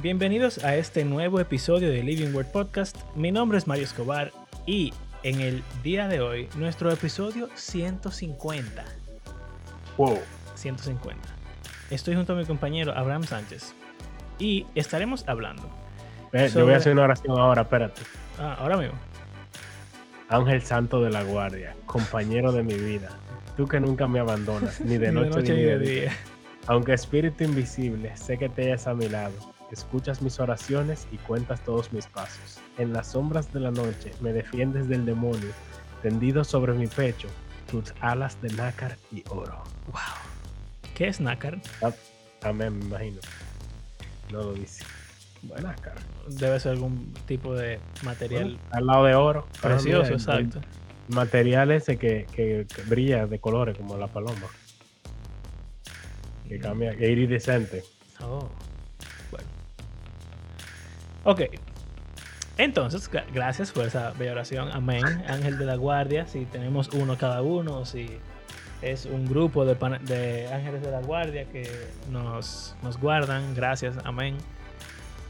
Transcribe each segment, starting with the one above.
Bienvenidos a este nuevo episodio de Living Word Podcast. Mi nombre es Mario Escobar y en el día de hoy, nuestro episodio 150. Wow. 150. Estoy junto a mi compañero Abraham Sánchez y estaremos hablando. Eh, Yo voy a hacer una oración ahora, espérate. Ah, ahora mismo. Ángel Santo de la Guardia, compañero de mi vida, tú que nunca me abandonas, ni de noche, ni de día. Aunque espíritu invisible, sé que te hayas a mi lado escuchas mis oraciones y cuentas todos mis pasos. En las sombras de la noche me defiendes del demonio, tendido sobre mi pecho, tus alas de nácar y oro. Wow. ¿Qué es nácar? También me imagino. No lo dice. Bueno, nácar. Debe ser algún tipo de material. al lado de oro. Precioso, exacto. material ese que, que, brilla de colores como la paloma. Que mm. cambia, que iridescente. Oh. Ok. Entonces, gracias por esa bella oración. Amén. Ángel de la guardia. Si tenemos uno cada uno, si es un grupo de, de ángeles de la guardia que nos, nos, guardan. Gracias. Amén.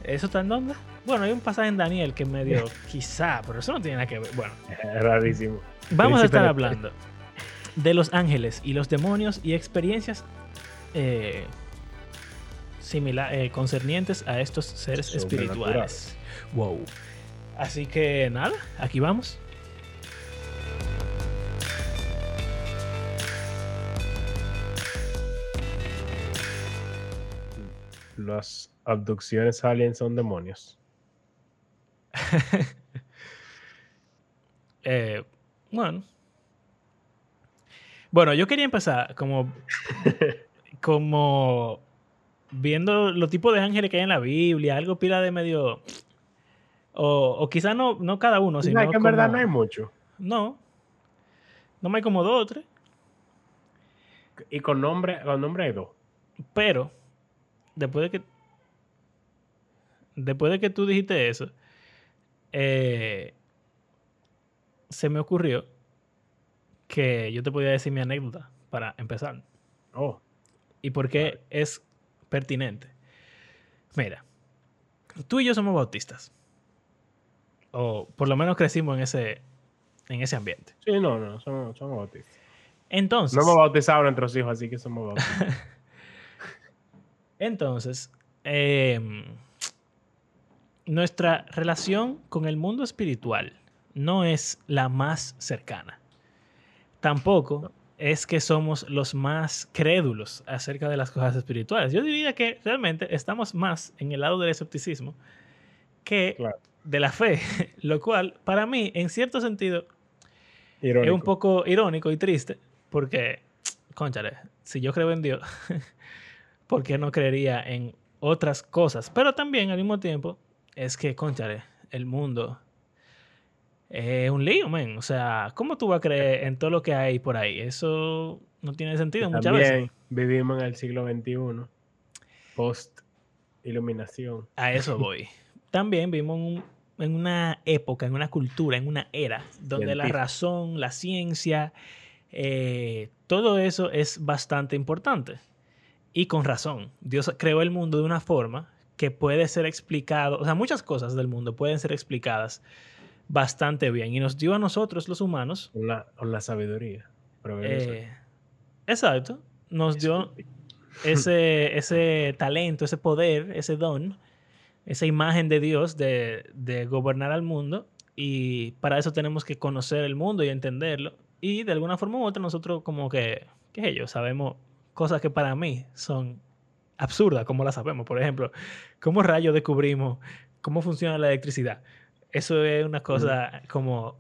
¿Eso está en dónde? Bueno, hay un pasaje en Daniel que medio quizá, pero eso no tiene nada que ver. Bueno. Es rarísimo. Vamos a estar hablando de los ángeles y los demonios y experiencias eh, similar, eh, concernientes a estos seres espirituales. Wow. Así que nada, aquí vamos. Las abducciones aliens son demonios. Eh, bueno. Bueno, yo quería empezar como. como viendo los tipos de ángeles que hay en la Biblia, algo pila de medio. O, o quizás no, no cada uno, sino. que en verdad no hay mucho. No. No hay como dos o tres. Y con nombre, con nombre hay dos. Pero, después de que. Después de que tú dijiste eso, eh, se me ocurrió que yo te podía decir mi anécdota para empezar. Oh. Y por qué es pertinente. Mira, tú y yo somos bautistas. O por lo menos crecimos en ese, en ese ambiente. Sí, no, no, somos, bautistas. Entonces. No hemos bautizado a nuestros hijos, así que somos bautistas. Entonces, em, nuestra relación con el mundo espiritual no es la más cercana. Tampoco es que somos los más crédulos acerca de las cosas espirituales. Yo diría que realmente estamos más en el lado del escepticismo que de la fe, lo cual para mí, en cierto sentido, es un poco irónico y triste, porque, conchale, si yo creo en Dios, ¿por qué no creería en otras cosas? Pero también al mismo tiempo, es que, conchale, el mundo es un lío, men. O sea, ¿cómo tú vas a creer en todo lo que hay por ahí? Eso no tiene sentido muchas veces. Vivimos en el siglo XXI, post iluminación. A eso voy. También vivimos en una época, en una cultura, en una era donde la razón, la ciencia, eh, todo eso es bastante importante. Y con razón. Dios creó el mundo de una forma que puede ser explicado, o sea, muchas cosas del mundo pueden ser explicadas bastante bien y nos dio a nosotros los humanos. Con la, la sabiduría. Eh, exacto. Nos dio ese, ese talento, ese poder, ese don, esa imagen de Dios de, de gobernar al mundo y para eso tenemos que conocer el mundo y entenderlo. Y de alguna forma u otra nosotros como que, qué sé yo, sabemos cosas que para mí son absurdas, como las sabemos. Por ejemplo, ¿cómo rayos descubrimos cómo funciona la electricidad? Eso es una cosa como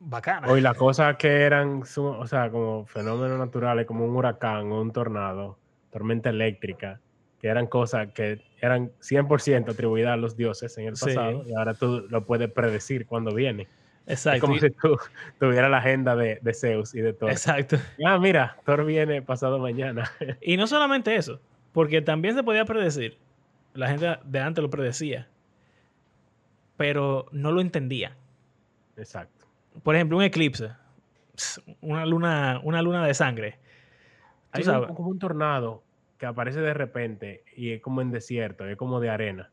bacana. Hoy las cosas que eran, o sea, como fenómenos naturales, como un huracán o un tornado, tormenta eléctrica, que eran cosas que eran 100% atribuidas a los dioses en el pasado y ahora tú lo puedes predecir cuando viene. Exacto. Es como si tú tuvieras la agenda de, de, Zeus y de Thor. Exacto. Ah, mira, Thor viene pasado mañana. Y no solamente eso, porque también se podía predecir. La gente de antes lo predecía pero no lo entendía. Exacto. Por ejemplo, un eclipse, una luna, una luna de sangre. Hay como un tornado que aparece de repente y es como en desierto, es como de arena.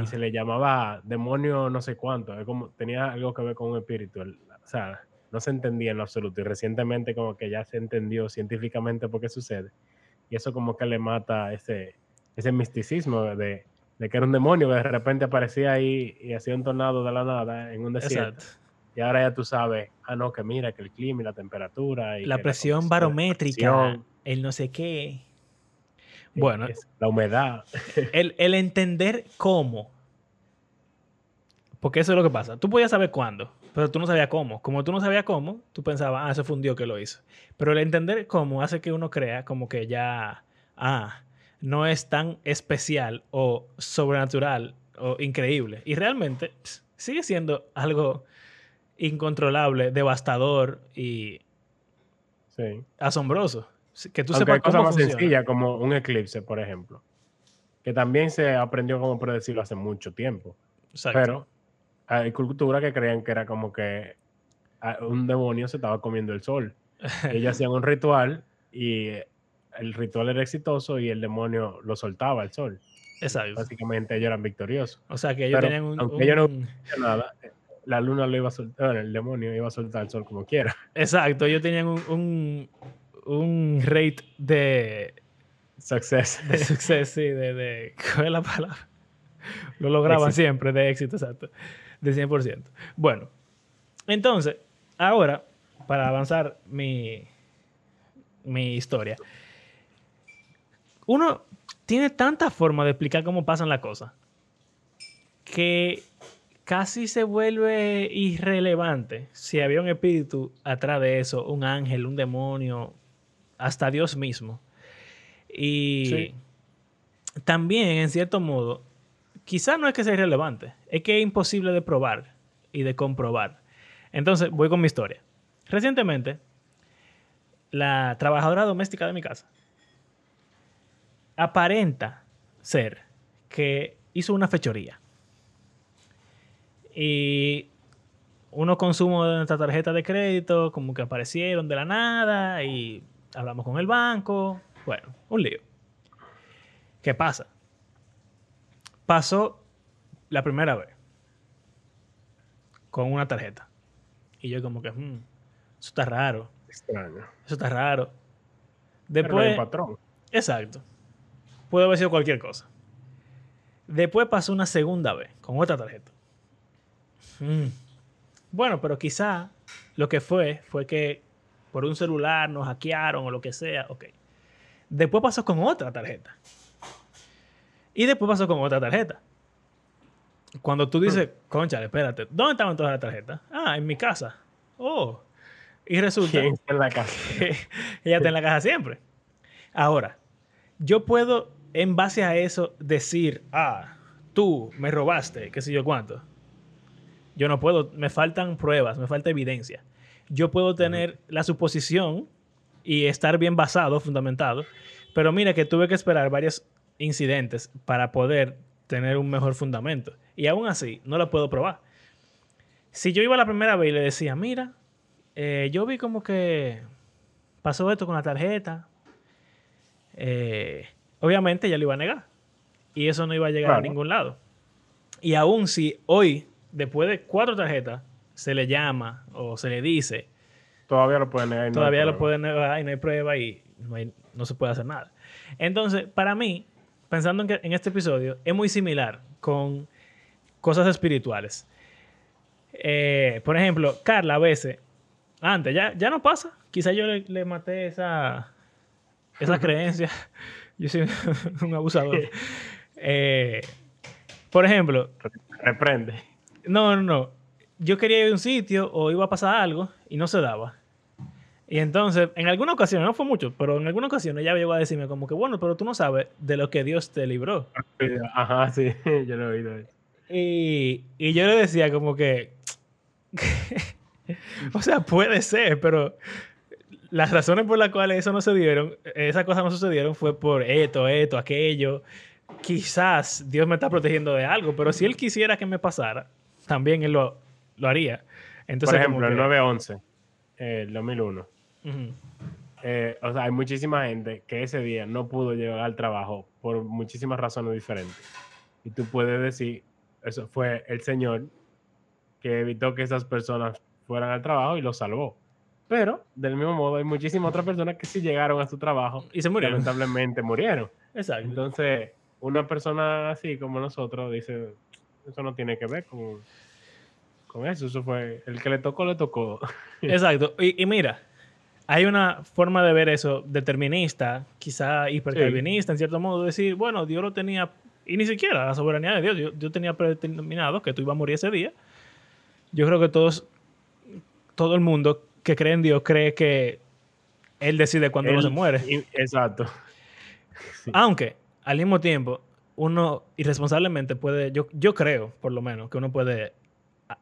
Y se le llamaba demonio no sé cuánto, es como, tenía algo que ver con un espíritu. o sea, no se entendía en lo absoluto. Y recientemente como que ya se entendió científicamente por qué sucede. Y eso como que le mata ese, ese misticismo de, de que era un demonio que de repente aparecía ahí y hacía un tornado de la nada en un desierto. Y ahora ya tú sabes, ah, no, que mira, que el clima y la temperatura. Y la presión barométrica, el no sé qué. Bueno. la humedad. El, el, entender cómo. Porque eso es lo que pasa. Tú podías saber cuándo, pero tú no sabías cómo. Como tú no sabías cómo, tú pensabas, ah, eso fue un Dios que lo hizo. Pero el entender cómo hace que uno crea como que ya, ah, no es tan especial o sobrenatural o increíble. Y realmente sigue siendo algo incontrolable, devastador y asombroso. Que tú sepas hay cosas más sencillas como un eclipse, por ejemplo, que también se aprendió como predecirlo hace mucho tiempo. Pero hay culturas que creían que era como que ah, un demonio se estaba comiendo el sol. Ellos hacían un ritual y el ritual era exitoso y el demonio lo soltaba al sol. Exacto. Básicamente ellos eran victoriosos. O sea que ellos tenían un. Aunque ellos no nada, la luna lo iba a soltar, el demonio iba a soltar el sol como quiera. Exacto, ellos tenían un, un, rate de. Success. De success, sí, de, de. ¿Cuál es la palabra? Lo lograban siempre, de éxito, exacto. De 100%. Bueno, entonces, ahora, para avanzar mi, mi historia uno tiene tanta forma de explicar cómo pasan las cosas que casi se vuelve irrelevante si había un espíritu atrás de eso, un ángel, un demonio, hasta Dios mismo. Y también, en cierto modo, quizás no es que sea irrelevante, es que es imposible de probar y de comprobar. Entonces, voy con mi historia. Recientemente, la trabajadora doméstica de mi casa aparenta ser que hizo una fechoría. Y unos consumos de nuestra tarjeta de crédito como que aparecieron de la nada y hablamos con el banco. Bueno, un lío. ¿Qué pasa? Pasó la primera vez con una tarjeta. Y yo como que, hmm, eso está raro. Extraño. Eso está raro. Después... patrón. Exacto. Puede haber sido cualquier cosa. Después pasó una segunda vez con otra tarjeta. Mm. Bueno, pero quizá lo que fue fue que por un celular nos hackearon o lo que sea. Ok. Después pasó con otra tarjeta. Y después pasó con otra tarjeta. Cuando tú dices, hmm. concha, espérate, ¿dónde estaban todas las tarjetas? Ah, en mi casa. Oh. Y resulta. ¿Quién está en la casa? ella está en la casa siempre. Ahora, yo puedo en base a eso decir, ah, tú me robaste, qué sé yo cuánto. Yo no puedo, me faltan pruebas, me falta evidencia. Yo puedo tener la suposición y estar bien basado, fundamentado, pero mira que tuve que esperar varios incidentes para poder tener un mejor fundamento. Y aún así, no lo puedo probar. Si yo iba la primera vez y le decía, mira, eh, yo vi como que pasó esto con la tarjeta, eh, obviamente ya lo iba a negar. Y eso no iba a llegar a ningún lado. Y aún si hoy, después de cuatro tarjetas, se le llama o se le dice. Todavía lo puede negar. todavía lo puede negar y no hay prueba y no, se puede hacer nada. Entonces, para mí, pensando en, que, en este episodio, es muy similar con cosas espirituales. Eh, por ejemplo, Carla a veces, antes, ya, ya no pasa. Quizá yo le, le maté esa, esa creencia yo soy un abusador. Eh, por ejemplo. Reprende. No, no, no. Yo quería ir a un sitio o iba a pasar algo y no se daba. Y entonces, en alguna ocasión, no fue mucho, pero en alguna ocasión ella llegó a decirme como que, bueno, pero tú no sabes de lo que Dios te libró. Ajá, sí, yo lo he oído. Y, y yo le decía como que, o sea, puede ser, pero las razones por las cuales eso no se dieron, esas cosas no sucedieron fue por esto, esto, aquello. Quizás Dios me está protegiendo de algo, pero si Él quisiera que me pasara, también Él lo, lo haría. Entonces, por ejemplo, el 911, el 2001. eh, o sea, hay muchísima gente que ese día no pudo llegar al trabajo por muchísimas razones diferentes. Y tú puedes decir, eso fue el Señor que evitó que esas personas fueran al trabajo y los salvó. Pero, del mismo modo, hay muchísimas otras personas que sí llegaron a su trabajo y se murieron. Lamentablemente murieron. Exacto. Entonces, una persona así como nosotros dice, eso no tiene que ver con, con eso. Eso fue, el que le tocó, le tocó. Exacto. Y, mira, hay una forma de ver eso determinista, quizá hipercalvinista, en cierto modo, decir, bueno, Dios lo tenía, y ni siquiera la soberanía de Dios, yo, tenía predeterminado que tú ibas a morir ese día. Yo creo que todos, todo el mundo que cree en Dios cree que Él decide cuándo uno se muere. Exacto. Aunque, al mismo tiempo, uno irresponsablemente puede, yo, yo creo, por lo menos, que uno puede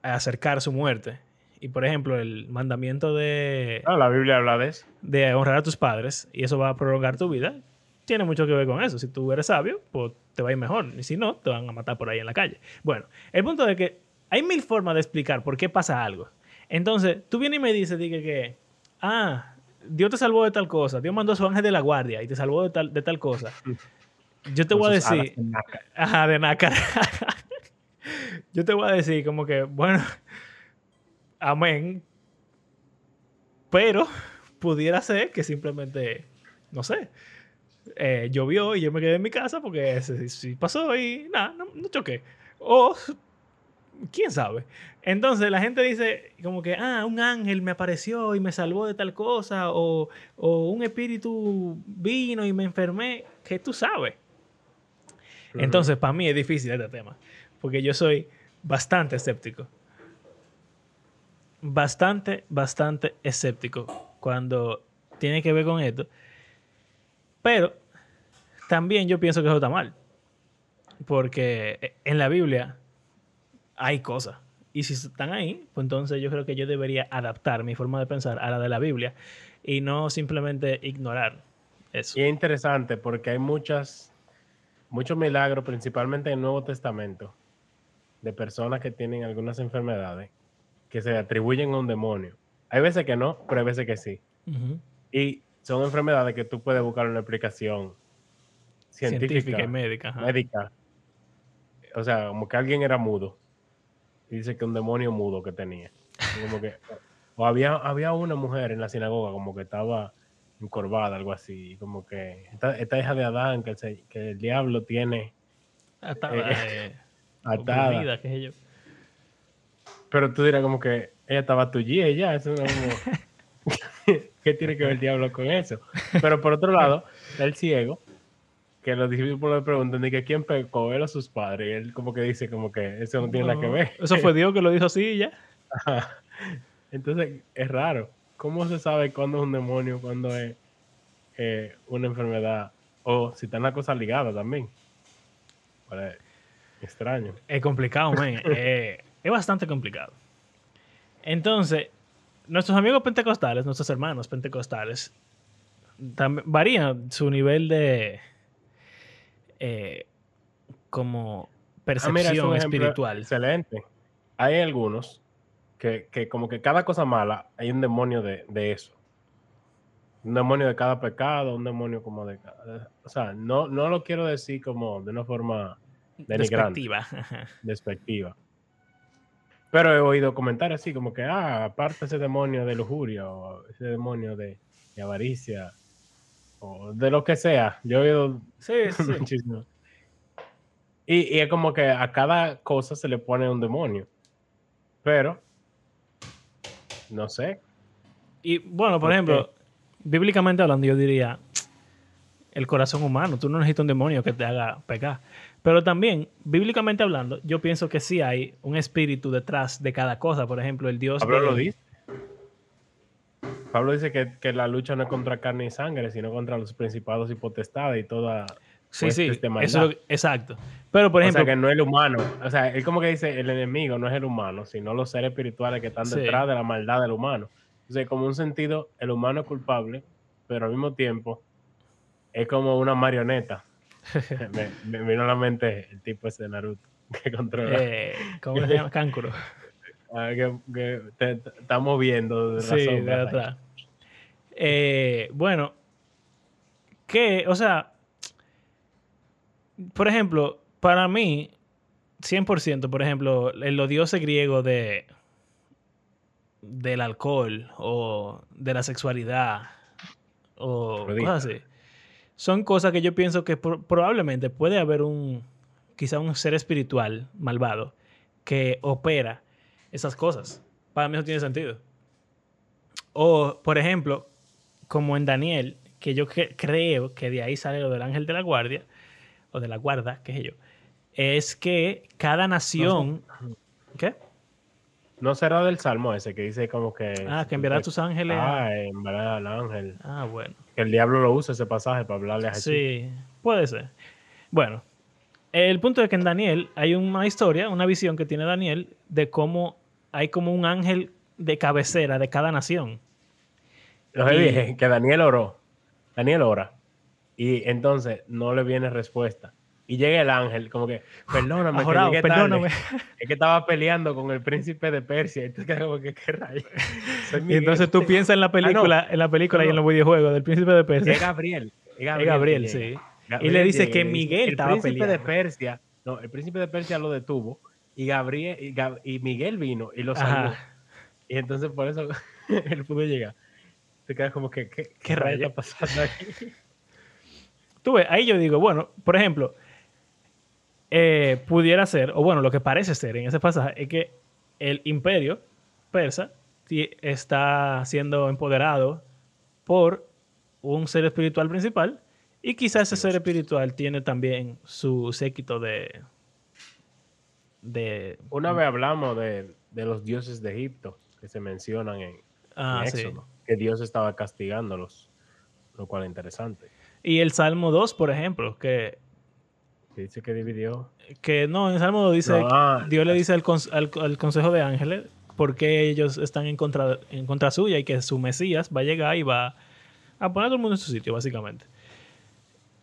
acercar su muerte. Y, por ejemplo, el mandamiento de... Ah, la Biblia habla de eso. De honrar a tus padres, y eso va a prolongar tu vida. Tiene mucho que ver con eso. Si tú eres sabio, pues te va a ir mejor. Y si no, te van a matar por ahí en la calle. Bueno, el punto es que hay mil formas de explicar por qué pasa algo. Entonces, tú vienes y me dices dije, que, ah, Dios te salvó de tal cosa, Dios mandó a su ángel de la guardia y te salvó de tal, de tal cosa. Yo te voy a decir, ajá, de nácar. Yo te voy a decir como que, bueno, amén, pero pudiera ser que simplemente, no sé, eh, llovió y yo me quedé en mi casa porque sí, pasó y nada, no, no choqué. O quién sabe. Entonces la gente dice como que, ah, un ángel me apareció y me salvó de tal cosa, o, un espíritu vino y me enfermé, que tú sabes. Entonces para mí es difícil este tema, porque yo soy bastante escéptico. Bastante, bastante escéptico cuando tiene que ver con esto. Pero también yo pienso que eso está mal. Porque en la Biblia hay cosas. Y si están ahí, pues entonces yo creo que yo debería adaptar mi forma de pensar a la de la Biblia y no simplemente ignorar eso. Y es interesante porque hay muchas, muchos milagros, principalmente en el Nuevo Testamento, de personas que tienen algunas enfermedades que se atribuyen a un demonio. Hay veces que no, pero hay veces que sí. Y son enfermedades que tú puedes buscar una explicación científica, y médica. Médica. O sea, como que alguien era mudo dice que un demonio mudo que tenía. Como que, o había, había una mujer en la sinagoga como que estaba encorvada, algo así, como que esta, hija de Adán, que el, que el diablo tiene atada, eh, eh, atada. qué sé yo. Pero tú dirás como que ella estaba tuya ya, eso es como... ¿Qué tiene que ver el diablo con eso? Pero por otro lado, el ciego que los discípulos le preguntan de que quién pecó, él o sus padres. Y él como que dice como que eso no tiene nada que ver. Eso fue Dios que lo dijo así y ya. Entonces es raro. ¿Cómo se sabe cuándo es un demonio, cuándo es eh, una enfermedad? O si está una cosa ligada también. extraño. Es complicado, man. Eh, es bastante complicado. Entonces, nuestros amigos pentecostales, nuestros hermanos pentecostales, varían su nivel de, eh, como ah, percepción espiritual. Excelente. Hay algunos que, como que cada cosa mala hay un demonio de, eso. Un demonio de cada pecado, un demonio como de. O sea, no, no lo quiero decir como de una forma despectiva. despectiva. Pero he oído comentarios así como que, ah, aparte ese demonio de lujuria o ese demonio de avaricia o de lo que sea. Yo he oído sí, muchísimo. Y, es como que a cada cosa se le pone un demonio. Pero, no sé. Y bueno, por ejemplo, bíblicamente hablando, yo diría el corazón humano. Tú no necesitas un demonio que te haga pecar. Pero también, bíblicamente hablando, yo pienso que sí hay un espíritu detrás de cada cosa. Por ejemplo, el Dios. Pablo lo dice. Pablo dice que, la lucha no es contra carne y sangre, sino contra los principados y potestades y toda. Sí, sí, eso, exacto. Pero, por ejemplo. O sea, que no es el humano. O sea, él como que dice: el enemigo no es el humano, sino los seres espirituales que están detrás de la maldad del humano. Entonces, como un sentido, el humano es culpable, pero al mismo tiempo es como una marioneta. me, vino a la mente el tipo ese de Naruto que controla. Eh, ¿Cómo se llama? Cáncuro. Ah, que, estamos viendo de sí, de atrás. Eh, bueno, que, o sea, por ejemplo, para mí, 100%, por ejemplo, el odioso griego de del alcohol o de la sexualidad o cosas así. Son cosas que yo pienso que probablemente puede haber un, quizá un ser espiritual malvado que opera esas cosas. Para mí eso tiene sentido. O, por ejemplo, como en Daniel, que yo creo que de ahí sale lo del ángel de la guardia, o de la guarda, que es yo, es que cada nación... ¿Qué? No será del Salmo ese que dice como que... Ah, que enviará a tus ángeles. Ah, enviará al ángel. Ah, bueno. Que el diablo lo usa ese pasaje para hablarle a Jesús. Sí, puede ser. Bueno, el punto es que en Daniel hay una historia, una visión que tiene Daniel de cómo hay como un ángel de cabecera de cada nación. Lo que dije, que Daniel oró. Daniel ora. Y entonces no le viene respuesta. Y llega el ángel, como que, perdóname, que perdóname. Es que estaba peleando con el príncipe de Persia. Y entonces, como que, ¿qué rayos? Y entonces tú piensas en la película, en la película y en los videojuegos del príncipe de Persia. Es Gabriel. Es Gabriel, sí. y le dice que Miguel estaba peleando. El príncipe de Persia, no, el príncipe de Persia lo detuvo. Y Gabriel, y, Miguel vino y lo salvó. Y entonces por eso él pudo llegar. Te quedas como que, ¿qué, qué, está pasando aquí? Tú ves, ahí yo digo, bueno, por ejemplo, eh, pudiera ser, o bueno, lo que parece ser en ese pasaje es que el imperio persa está siendo empoderado por un ser espiritual principal y quizás ese ser espiritual tiene también su séquito de... de Una vez hablamos de, los dioses de Egipto que se mencionan en, ah, Éxodo, que Dios estaba castigándolos, lo cual es interesante. Y el Salmo 2, por ejemplo, que que dice que dividió. Que no, en Salmo dice, ah, Dios le dice al, Consejo de Ángeles por qué ellos están en contra, en contra suya y que su Mesías va a llegar y va a poner a todo el mundo en su sitio, básicamente.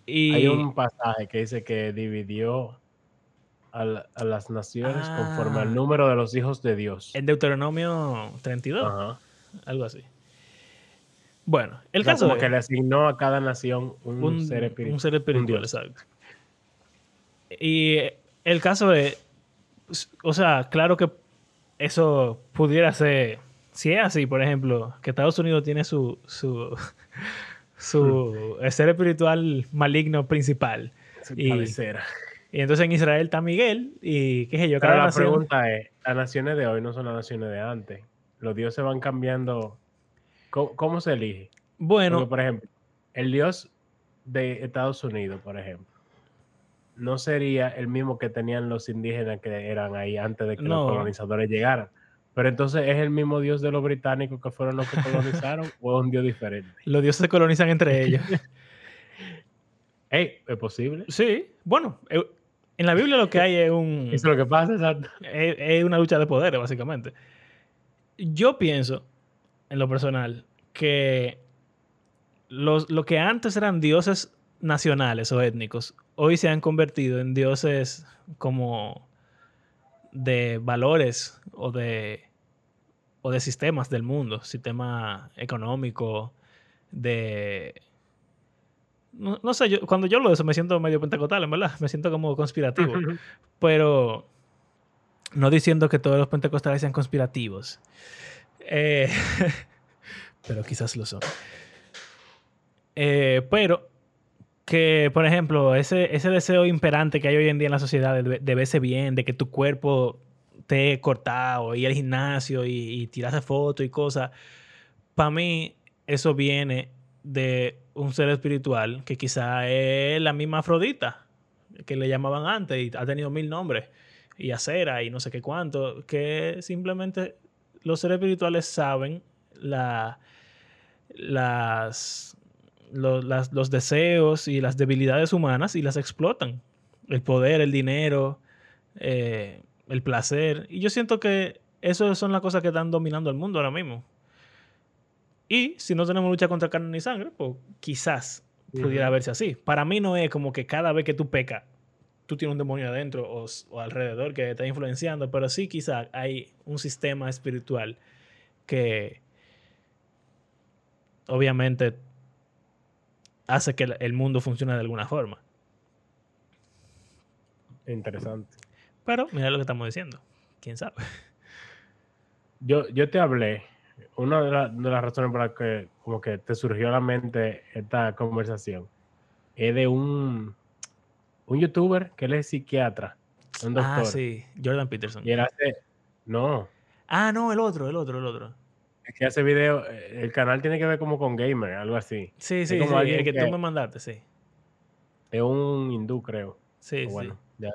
Y... Hay un pasaje que dice que dividió a, las naciones conforme al ah. número de los hijos de Dios. En Deuteronomio 32. Algo así. Bueno, el caso como que le asignó a cada nación un, ser espiritual. Un ser espiritual, exacto. Y el caso de, o sea, claro que eso pudiera ser, si es así, por ejemplo, que Estados Unidos tiene su, su, su ser espiritual maligno principal. y, y entonces en Israel está Miguel y qué sé yo. Pero la pregunta es, las naciones de hoy no son las naciones de antes. Los dioses van cambiando. ¿Cómo, se elige? Bueno. por ejemplo, el dios de Estados Unidos, por ejemplo no sería el mismo que tenían los indígenas que eran ahí antes de que los colonizadores llegaran. Pero entonces es el mismo dios de los británicos que fueron los que colonizaron o es un dios diferente. Los dioses se colonizan entre ellos. Hey, ¿es posible? Sí, bueno, eh, en la Biblia lo que hay es un... Es lo que pasa, exacto. Es, una lucha de poderes, básicamente. Yo pienso, en lo personal, que los, lo que antes eran dioses nacionales o étnicos hoy se han convertido en dioses como de valores o de, o de sistemas del mundo, sistema económico, de... No, sé, yo, cuando yo lo de eso me siento medio pentecostal, en verdad, me siento como conspirativo, pero no diciendo que todos los pentecostales sean conspirativos, eh, pero quizás lo son. Eh, pero que, por ejemplo, ese, ese deseo imperante que hay hoy en día en la sociedad de, verse bien, de que tu cuerpo esté cortado, ir al gimnasio y, tirarse fotos y cosas, para mí eso viene de un ser espiritual que quizá es la misma Afrodita que le llamaban antes y ha tenido mil nombres y acera y no sé qué cuánto, que simplemente los seres espirituales saben la, las los, deseos y las debilidades humanas y las explotan. El poder, el dinero, eh, el placer. Y yo siento que eso son las cosas que están dominando el mundo ahora mismo. Y si no tenemos lucha contra carne ni sangre, pues quizás pudiera verse así. Para mí no es como que cada vez que tú pecas, tú tienes un demonio adentro o, o alrededor que te está influenciando, pero sí quizás hay un sistema espiritual que, obviamente hace que el mundo funcione de alguna forma. Interesante. Pero mira lo que estamos diciendo. ¿Quién sabe? Yo, yo te hablé, una de, las razones por las que como que te surgió a la mente esta conversación es de un, un youtuber que él es psiquiatra. Un ah, doctor. Ah, sí, Jordan Peterson. Y él hace. No. Ah, no, el otro, el otro, el otro. Es que hace video. El canal tiene que ver como con gamer, algo así. Sí, sí, como el que, tú me mandaste, sí. Es un hindú, creo. Sí, bueno, Ya,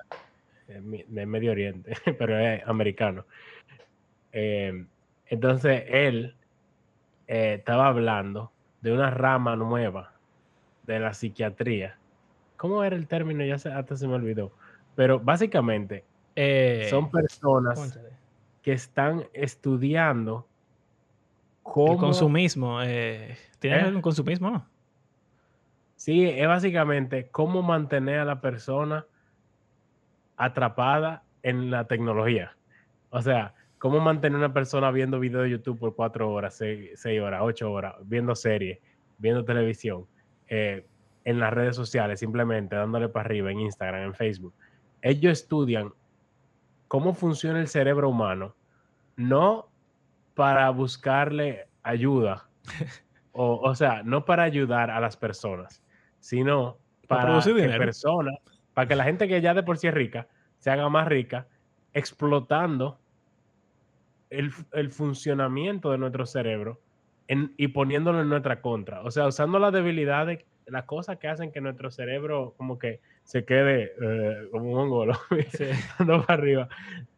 de Medio Oriente, pero es americano. Eh, entonces él eh, estaba hablando de una rama nueva de la psiquiatría. ¿Cómo era el término? Ya se, hasta se me olvidó. Pero básicamente eh, son personas que están estudiando cómo... El consumismo. Eh, ¿Tiene algo con consumismo, no? Sí, es básicamente cómo mantener a la persona atrapada en la tecnología. O sea, cómo mantener a una persona viendo videos de YouTube por cuatro horas, seis, horas, ocho horas, viendo series, viendo televisión, eh, en las redes sociales, simplemente dándole para arriba en Instagram, en Facebook ellos estudian cómo funciona el cerebro humano, no para buscarle ayuda, o, o sea, no para ayudar a las personas, sino para, que personas, para que la gente que ya de por sí es rica, se haga más rica, explotando el, funcionamiento de nuestro cerebro y poniéndolo en nuestra contra. O sea, usando las debilidades, las cosas que hacen que nuestro cerebro como que se quede eh, como un hongolo, para arriba.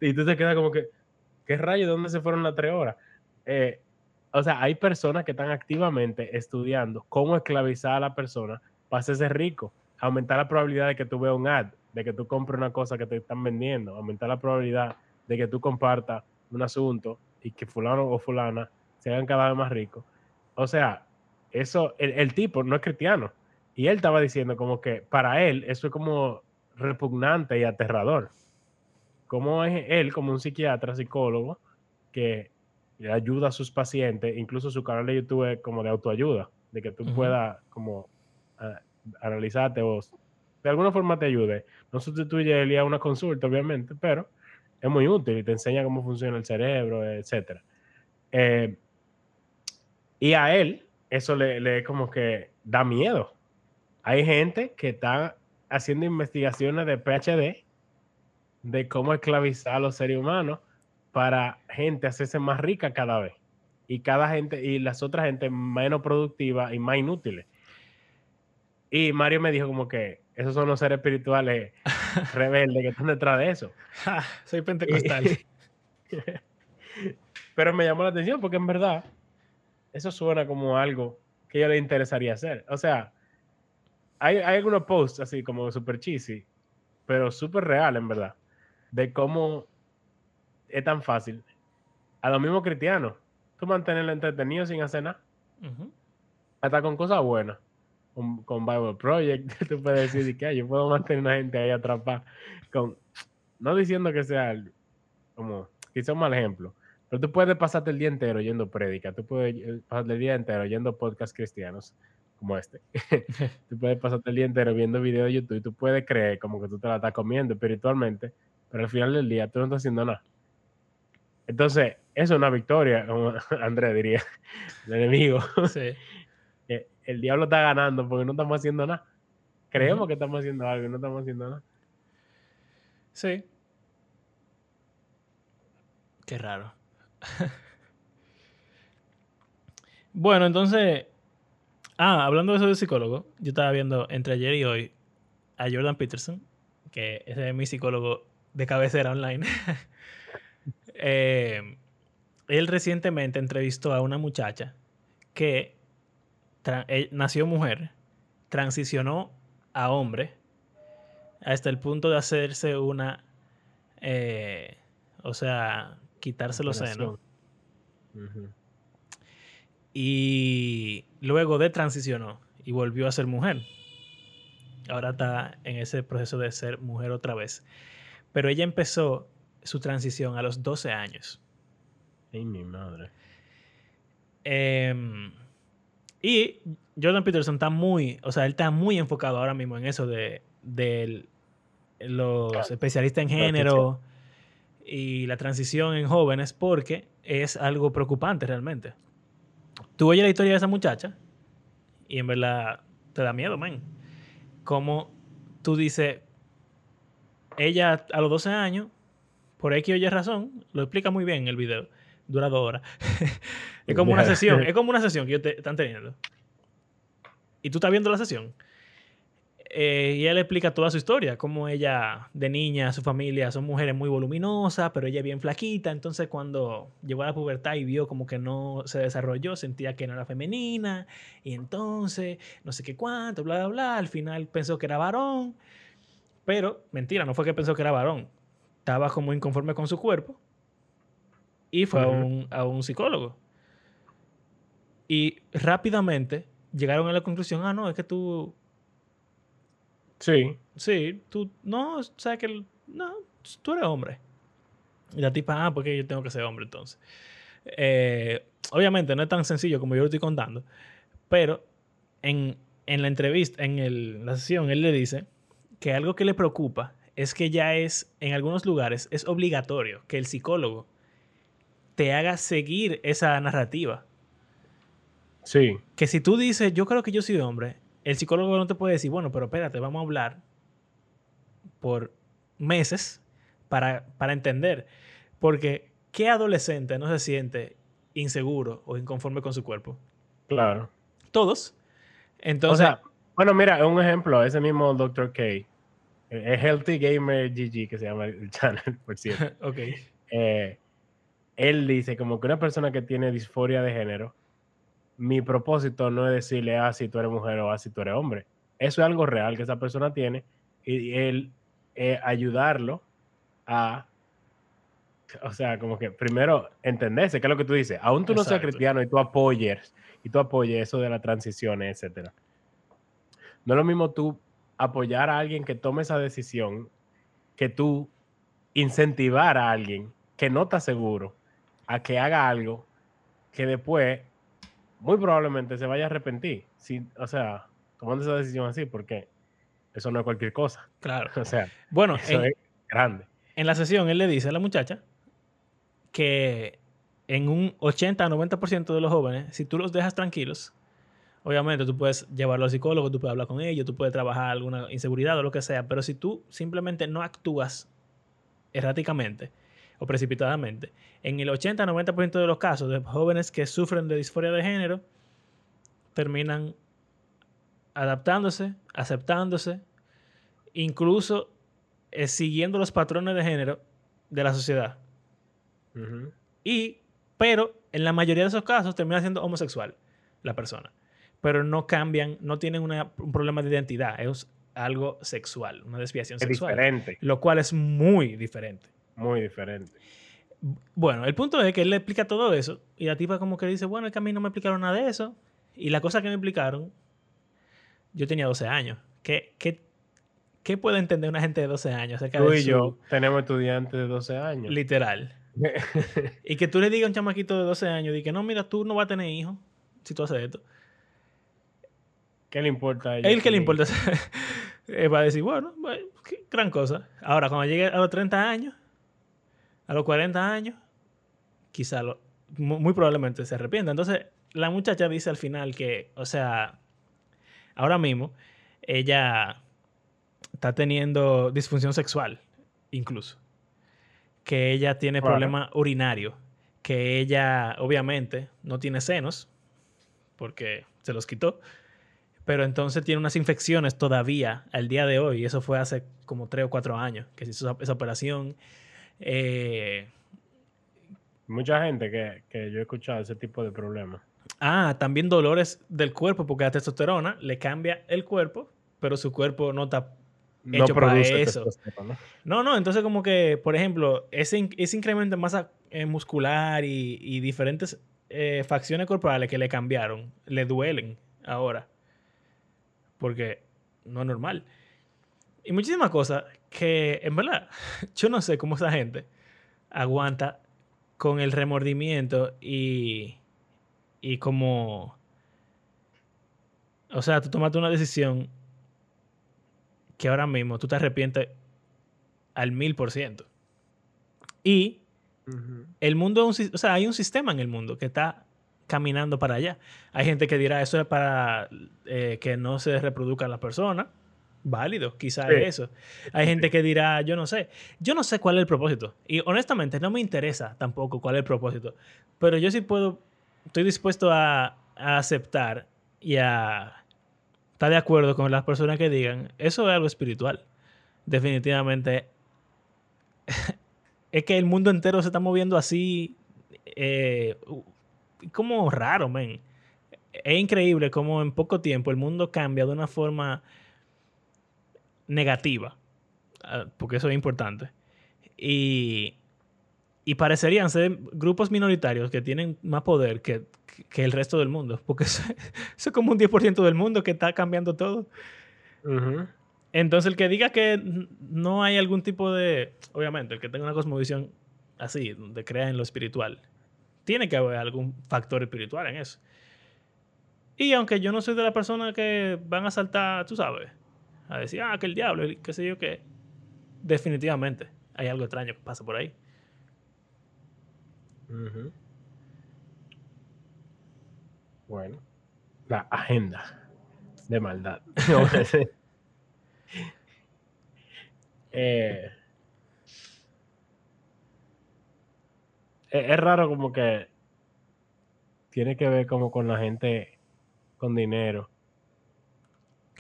Y tú te quedas como que, ¿qué rayo? ¿Dónde se fueron las tres horas? Eh, o sea, hay personas que están activamente estudiando cómo esclavizar a la persona para hacerse rico, aumentar la probabilidad de que tú veas un ad, de que tú compres una cosa que te están vendiendo, aumentar la probabilidad de que tú compartas un asunto y que fulano o fulana se hagan cada vez más ricos. O sea, eso, el tipo no es cristiano, y él estaba diciendo como que para él eso es como repugnante y aterrador. Como es él, como un psiquiatra, psicólogo, que ayuda a sus pacientes, incluso su canal de YouTube es como de autoayuda, de que tú puedas como analizarte o de alguna forma te ayude. No sustituye él a una consulta, obviamente, pero es muy útil y te enseña cómo funciona el cerebro, etc. Eh, y a él eso le, le como que da miedo, hay gente que está haciendo investigaciones de PhD de cómo esclavizar a los seres humanos para gente hacerse más rica cada vez. Y cada gente, y las otras gente menos productiva y más inútiles. Y Mario me dijo como que esos son los seres espirituales rebeldes que están detrás de eso. soy pentecostal. Pero me llamó la atención porque en verdad eso suena como algo que yo le interesaría hacer. O sea, hay, algunos posts así como super cheesy, pero súper real en verdad, de cómo es tan fácil. A los mismos cristianos, tú mantenerlo entretenido sin hacer nada. Hasta con cosas buenas. Con, con, Bible Project, tú puedes decir que yo puedo mantener a una gente ahí atrapada. Con, no diciendo que sea como, quizá un mal ejemplo, pero tú puedes pasarte el día entero yendo prédica, tú puedes eh, pasarte el día entero yendo podcasts cristianos como este. tú puedes pasarte el día entero viendo videos de YouTube y tú puedes creer como que tú te la estás comiendo espiritualmente, pero al final del día tú no estás haciendo nada. Entonces, eso es una victoria, como Andrés diría, el enemigo. Sí. el diablo está ganando porque no estamos haciendo nada. Creemos que estamos haciendo algo y no estamos haciendo nada. Sí. Qué raro. bueno, entonces, Ah, hablando de eso de psicólogo, yo estaba viendo entre ayer y hoy a Jordan Peterson, que ese es mi psicólogo de cabecera online. Eh, él recientemente entrevistó a una muchacha que eh, nació mujer, transicionó a hombre, hasta el punto de hacerse una, eh, o sea, quitarse los senos. Y luego de transicionó y volvió a ser mujer. Ahora está en ese proceso de ser mujer otra vez. Pero ella empezó su transición a los 12 años. Ay, mi madre. Em, Y Jordan Peterson está muy, o sea, él está muy enfocado ahora mismo en eso de, de los especialistas en género y la transición en jóvenes porque es algo preocupante realmente. Tú oyes la historia de esa muchacha y en verdad te da miedo, man. Como tú dices, ella a los 12 años, por X o Y razón, lo explica muy bien en el video, dura dos horas. es como una sesión, es como una sesión que ellos te están teniendo. Y tú estás viendo la sesión. Eh, y él explica toda su historia, como ella de niña, su familia son mujeres muy voluminosas, pero ella bien flaquita, entonces cuando llegó a la pubertad y vio como que no se desarrolló, sentía que no era femenina, y entonces no sé qué cuánto, bla, bla, bla, al final pensó que era varón, pero mentira, no fue que pensó que era varón, estaba como inconforme con su cuerpo y fue a, un, a un psicólogo. Y rápidamente llegaron a la conclusión, ah, no, es que tú Sí. Sí, tú, no, sabes que, no, tú eres hombre. Y la tipa, ah, porque yo tengo que ser hombre entonces. Eh, obviamente no es tan sencillo como yo lo estoy contando, pero en, la entrevista, en la sesión, él le dice que algo que le preocupa es que ya es, en algunos lugares, es obligatorio que el psicólogo te haga seguir esa narrativa. Sí. Que si tú dices, yo creo que yo soy hombre, el psicólogo no te puede decir, bueno, pero espérate, vamos a hablar por meses para, para entender. Porque, ¿qué adolescente no se siente inseguro o inconforme con su cuerpo? Claro. Todos. Entonces. O sea, bueno, mira, un ejemplo, ese mismo Dr. K, es Healthy Gamer GG, que se llama el channel, por cierto. ok. Eh, él dice como que una persona que tiene disforia de género mi propósito no es decirle, ah, si tú eres mujer o ah, si tú eres hombre. Eso es algo real que esa persona tiene y él eh, ayudarlo a, o sea, como que primero entenderse, que es lo que tú dices, aún tú no seas cristiano y tú apoyes, y tú apoyes eso de la transición, etcétera. No es lo mismo tú apoyar a alguien que tome esa decisión que tú incentivar a alguien que no está seguro a que haga algo que después muy probablemente se vaya a arrepentir. Si, o sea, tomando esa decisión así, porque eso no es cualquier cosa. Claro. O sea, bueno, eso es grande. En la sesión, él le dice a la muchacha que en un 80-90% de los jóvenes, si tú los dejas tranquilos, obviamente tú puedes llevarlo al psicólogo, tú puedes hablar con ellos, tú puedes trabajar alguna inseguridad o lo que sea, pero si tú simplemente no actúas erráticamente, o precipitadamente. En el 80-90% de los casos de jóvenes que sufren de disforia de género, terminan adaptándose, aceptándose, incluso eh, siguiendo los patrones de género de la sociedad. Y, pero en la mayoría de esos casos termina siendo homosexual la persona. Pero no cambian, no tienen un problema de identidad, es algo sexual, una desviación es sexual. Diferente. Lo cual es muy diferente. Muy diferente. Bueno, el punto es que él le explica todo eso y la tipa como que dice, bueno, es que a mí no me explicaron nada de eso. Y la cosa que me explicaron, yo tenía 12 años. ¿Qué, qué, qué puede entender una gente de 12 años Tú y yo tenemos estudiantes de 12 años. Literal. y que tú le digas a un chamaquito de 12 años y que no, mira, tú no vas a tener hijos si tú haces esto. ¿Qué le importa a ella? Él que le importa. va a decir, bueno, qué gran cosa. Ahora, cuando llegue a los 30 años, a los 40 años, quizá muy probablemente se arrepienta. Entonces, la muchacha dice al final que, o sea, ahora mismo, ella está teniendo disfunción sexual, incluso. Que ella tiene problema urinario. Que ella, obviamente, no tiene senos, porque se los quitó. Pero entonces tiene unas infecciones todavía al día de hoy. Y eso fue hace como 3 o 4 años que se hizo esa operación eh, Mucha gente que, yo he escuchado ese tipo de problemas. Ah, también dolores del cuerpo, porque la testosterona le cambia el cuerpo, pero su cuerpo no está hecho para eso. ¿no? no, entonces como que, por ejemplo, ese, ese incremento en masa eh, muscular y, diferentes eh, facciones corporales que le cambiaron, le duelen ahora. Porque no es normal. Y muchísimas cosas que, en verdad, yo no sé cómo esa gente aguanta con el remordimiento y, y como O sea, tú tomaste una decisión que ahora mismo tú te arrepientes al mil por ciento. Y el mundo, o sea, hay un sistema en el mundo que está caminando para allá. Hay gente que dirá, eso es para eh, que no se reproduzcan las personas. Válido, quizá es eso. Hay gente que dirá, yo no sé. Yo no sé cuál es el propósito. Y honestamente no me interesa tampoco cuál es el propósito. Pero yo sí puedo, estoy dispuesto a, a aceptar y a estar de acuerdo con las personas que digan, eso es algo espiritual. Definitivamente es que el mundo entero se está moviendo así, eh, como raro, men. Es increíble cómo en poco tiempo el mundo cambia de una forma negativa, ah, porque eso es importante. Y, y parecerían ser grupos minoritarios que tienen más poder que, que el resto del mundo, porque eso, es como un 10% del mundo que está cambiando todo. Entonces, el que diga que no hay algún tipo de. Obviamente, el que tenga una cosmovisión así, donde crea en lo espiritual, tiene que haber algún factor espiritual en eso. Y aunque yo no soy de la persona que van a saltar, tú sabes, a decir, ah, que el diablo, qué sé yo, que definitivamente hay algo extraño que pasa por ahí. Bueno, la agenda de maldad. Eh, es raro como que tiene que ver como con la gente con dinero.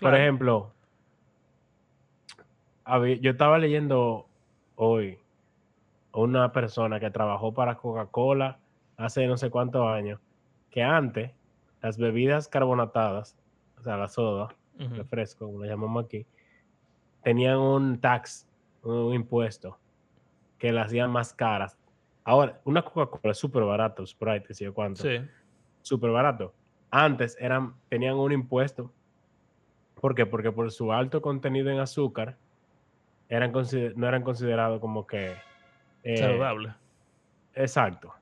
Por ejemplo, yo estaba leyendo hoy una persona que trabajó para Coca-Cola hace no sé cuántos años, que antes las bebidas carbonatadas, o sea, la soda, refresco, como lo llamamos aquí, tenían un tax, un impuesto, que las hacían más caras. Ahora, una Coca-Cola es súper barato, Sprite, que sé yo cuánto. Sí. Súper barato. Antes eran, tenían un impuesto. ¿Por qué? Porque por su alto contenido en azúcar, eran no eran considerados como que... Eh, Saludable. Exacto.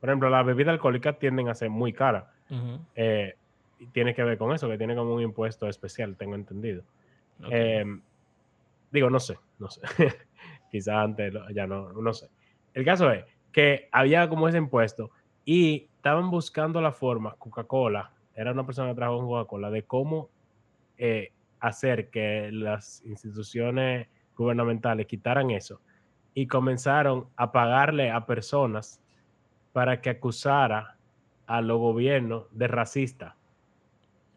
Por ejemplo, las bebidas alcohólicas tienden a ser muy caras. Eh, y tiene que ver con eso, que tiene como un impuesto especial, tengo entendido. Em, Digo, no sé, no sé. Quizás antes ya no, no sé. El caso es que había como ese impuesto y estaban buscando la forma, Coca-Cola, era una persona que trabajó en Coca-Cola, de cómo eh, hacer que las instituciones gubernamentales quitaran eso y comenzaron a pagarle a personas para que acusara a los gobiernos de racista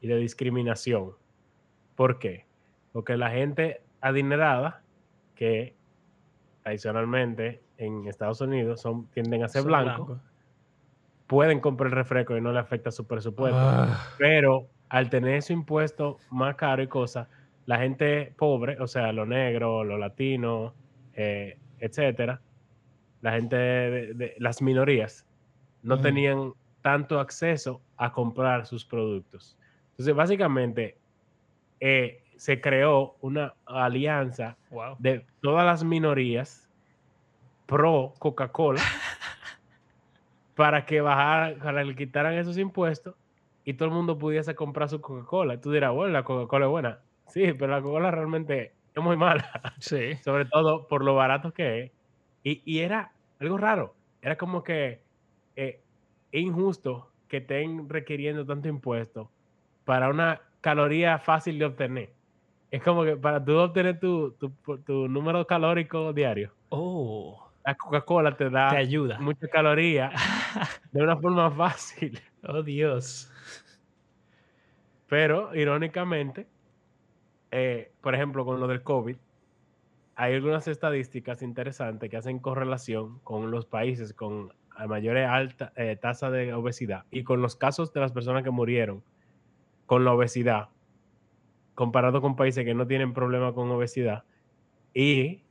y de discriminación. ¿Por qué? Porque la gente adinerada que tradicionalmente en Estados Unidos son, tienden a ser blancos, pueden comprar el refresco y no le afecta su presupuesto. Ah. Pero al tener su impuesto más caro y cosas, la gente pobre, o sea, los negros, los latinos, eh, etcétera, la gente de, las minorías, no tenían tanto acceso a comprar sus productos. Entonces, básicamente, eh, se creó una alianza de todas las minorías pro Coca-Cola para que bajaran, para que quitaran esos impuestos y todo el mundo pudiese comprar su Coca-Cola. Tú dirás, bueno, la Coca-Cola es buena. Sí, pero la Coca-Cola realmente es muy mala. Sí. Sobre todo por lo barato que es. Y, era algo raro. Era como que eh, es injusto que estén requiriendo tanto impuesto para una caloría fácil de obtener. Es como que para tú obtener tu, tu, número calórico diario. Oh. La Coca-Cola te da te ayuda. mucha caloría de una forma fácil. Oh, Dios. Pero, irónicamente, eh, por ejemplo, con lo del COVID, hay algunas estadísticas interesantes que hacen correlación con los países con mayor alta, eh, tasa de obesidad y con los casos de las personas que murieron con la obesidad comparado con países que no tienen problema con obesidad y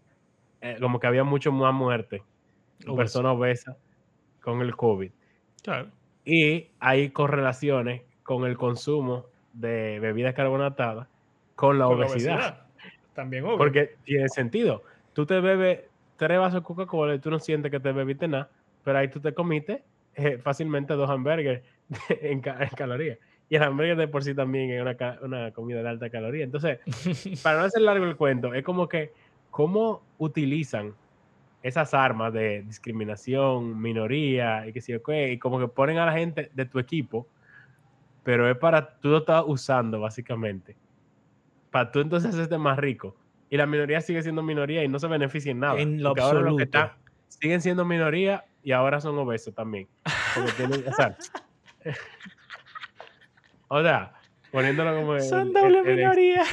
eh, como que había mucho más muerte de personas obesas con el COVID. Claro. Y hay correlaciones con el consumo de bebidas carbonatadas con la, obesidad. También obvio. Porque tiene sentido. Tú te bebes tres vasos de Coca-Cola y tú no sientes que te bebiste nada, pero ahí tú te comiste eh, fácilmente dos hamburgues en, en calorías. Y el hamburguesa de por sí también es una, una comida de alta caloría. Entonces, para no hacer largo el cuento, es como que cómo utilizan esas armas de discriminación, minoría y que sí, qué, y como que ponen a la gente de tu equipo, pero es para tú lo estás usando básicamente, para tú entonces hacerte más rico. Y la minoría sigue siendo minoría y no se beneficia en nada. En lo absoluto. siguen siendo minoría y ahora son obesos también. o, sea, poniéndolo como. Son doble minoría.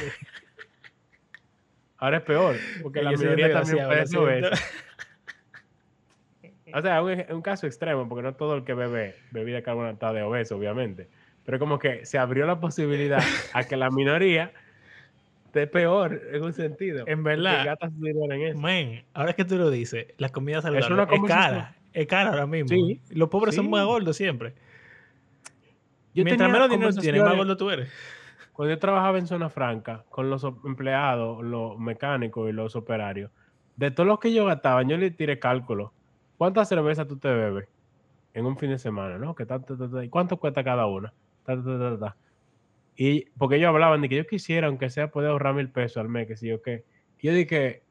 ahora es peor, porque la minoría también puede ser obesa. O sea, es un, caso extremo, porque no todo el que bebe bebida carbonatada de obeso, obviamente. Pero como que se abrió la posibilidad a que la minoría esté peor en un sentido. En verdad. En ahora que tú lo dices, la comida saludable es, cara. Es cara ahora mismo. Sí, Los pobres son muy gordos siempre. Mientras menos dinero tienes, más gordo tú eres. Cuando yo trabajaba en Zona Franca, con los empleados, los mecánicos y los operarios, de todos los que yo gastaba, yo le tiré cálculo ¿Cuántas cervezas tú te bebes en un fin de semana, no? ¿Qué ¿Y cuánto cuesta cada una? Y porque ellos hablaban de que yo quisiera, aunque sea, poder ahorrar mil pesos al mes, que si yo qué. Y yo dije,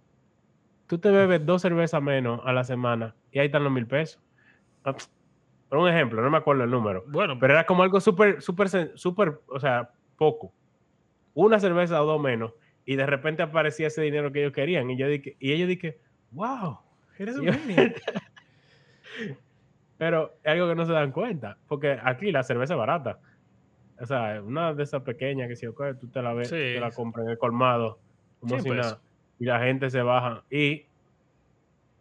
tú te bebes dos cervezas menos a la semana y ahí están los mil pesos. Ah, por un ejemplo, no me acuerdo el número. Bueno, pero era como algo súper, súper, súper, o sea, poco. Una cerveza o dos menos y de repente aparecía ese dinero que ellos querían y yo dije, y ellos dije, wow, eres un genio. Pero es algo que no se dan cuenta, porque aquí la cerveza es barata. O sea, una de esas pequeñas que si tú te la ves, te la compras en el colmado, como si pues. nada. Y la gente se baja. Y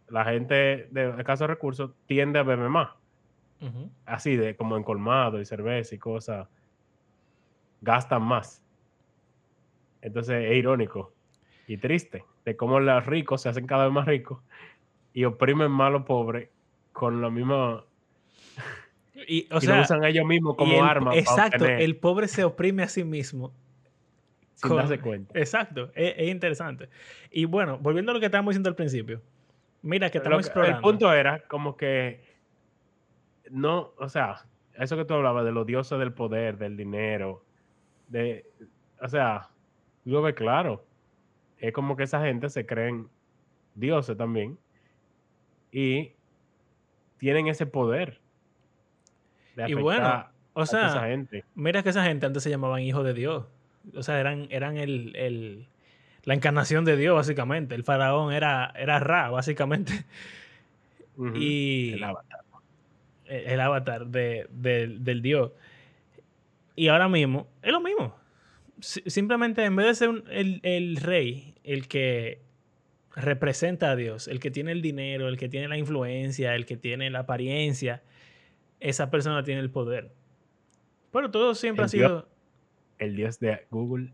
la gente de escasos recursos tiende a beber más. Así de como en colmado y cerveza y cosas. Gastan más. Entonces es irónico y triste de cómo los ricos se hacen cada vez más ricos y oprimen más a los pobres con lo mismo. Y, o sea, lo usan ellos mismos como arma. Exacto, el pobre se oprime a sí mismo. Sin darse cuenta. Exacto, es, interesante. Y bueno, volviendo a lo que estábamos diciendo al principio. Mira, que estamos explorando. El punto era como que. No, o sea, eso que tú hablabas de los dioses del poder, del dinero. De, o sea, lo ve claro. Es como que esa gente se creen dioses también. Y tienen ese poder. Y bueno, o sea, mira que esa gente antes se llamaban hijos de Dios. O sea, eran, eran el, la encarnación de Dios, básicamente. El faraón era, era Ra, básicamente. Y el avatar. E, el, avatar del Dios. Y ahora mismo es lo mismo. simplemente en vez de ser el, el, rey, el que representa a Dios, el que tiene el dinero, el que tiene la influencia, el que tiene la apariencia, esa persona tiene el poder. Pero todo siempre ha sido... el Dios de Google,